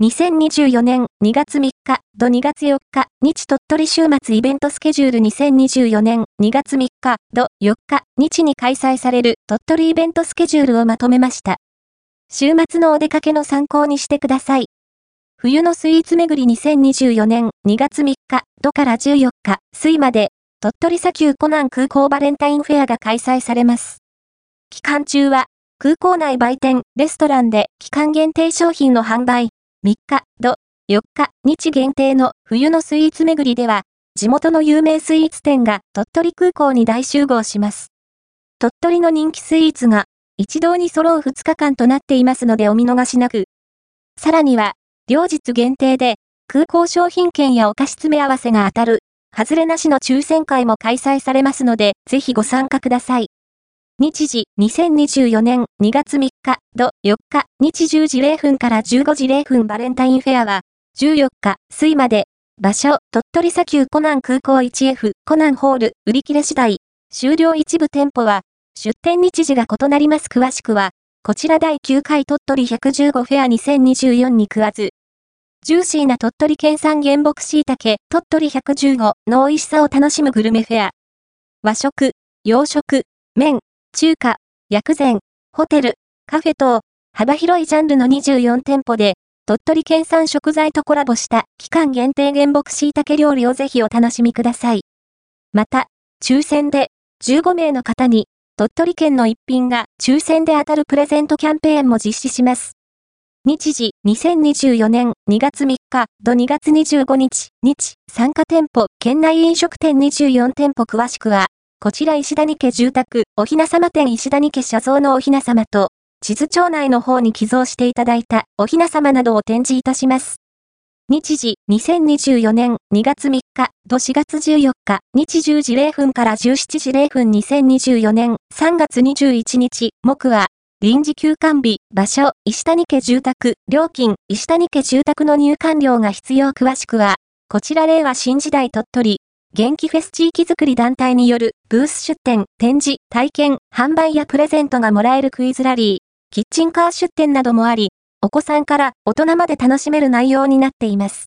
2024年2月3日土2月4日日鳥取週末イベントスケジュール2024年2月3日土4日日に開催される鳥取イベントスケジュールをまとめました。週末のお出かけの参考にしてください。冬のスイーツ巡り2024年2月3日土から14日水まで鳥取砂丘コナン空港バレンタインフェアが開催されます。期間中は空港内売店、レストランで期間限定商品の販売、3日、土、4日、日限定の冬のスイーツ巡りでは、地元の有名スイーツ店が鳥取空港に大集合します。鳥取の人気スイーツが一堂に揃う2日間となっていますのでお見逃しなく。さらには、両日限定で空港商品券やお菓子詰め合わせが当たる、外れなしの抽選会も開催されますので、ぜひご参加ください。日時2024年2月3日土4日。日10時0分から15時0分バレンタインフェアは14日水まで。場所鳥取砂丘コナン空港 1F コナンホール売り切れ次第。終了一部店舗は出店日時が異なります。詳しくはこちら第9回鳥取115フェア2024に食わず。ジューシーな鳥取県産原木椎茸鳥取115の美味しさを楽しむグルメフェア。和食洋食麺中華、薬膳、ホテル、カフェ等、幅広いジャンルの24店舗で、鳥取県産食材とコラボした期間限定原木椎茸料理をぜひお楽しみください。また、抽選で15名の方に鳥取県の一品が抽選で当たるプレゼントキャンペーンも実施します。日時2024年2月3日土2月25日日参加店舗県内飲食店24店舗詳しくはこちら石谷家住宅、おひな様店石谷家写像のおひな様と、地図町内の方に寄贈していただいたおひな様などを展示いたします。日時、2024年2月3日、土4月14日、日10時0分から17時0分2024年3月21日、木は、臨時休館日、場所、石谷家住宅、料金、石谷家住宅の入館料が必要詳しくは、こちら令和新時代鳥取、元気フェス地域づくり団体によるブース出展、展示、体験、販売やプレゼントがもらえるクイズラリー、キッチンカー出展などもあり、お子さんから大人まで楽しめる内容になっています。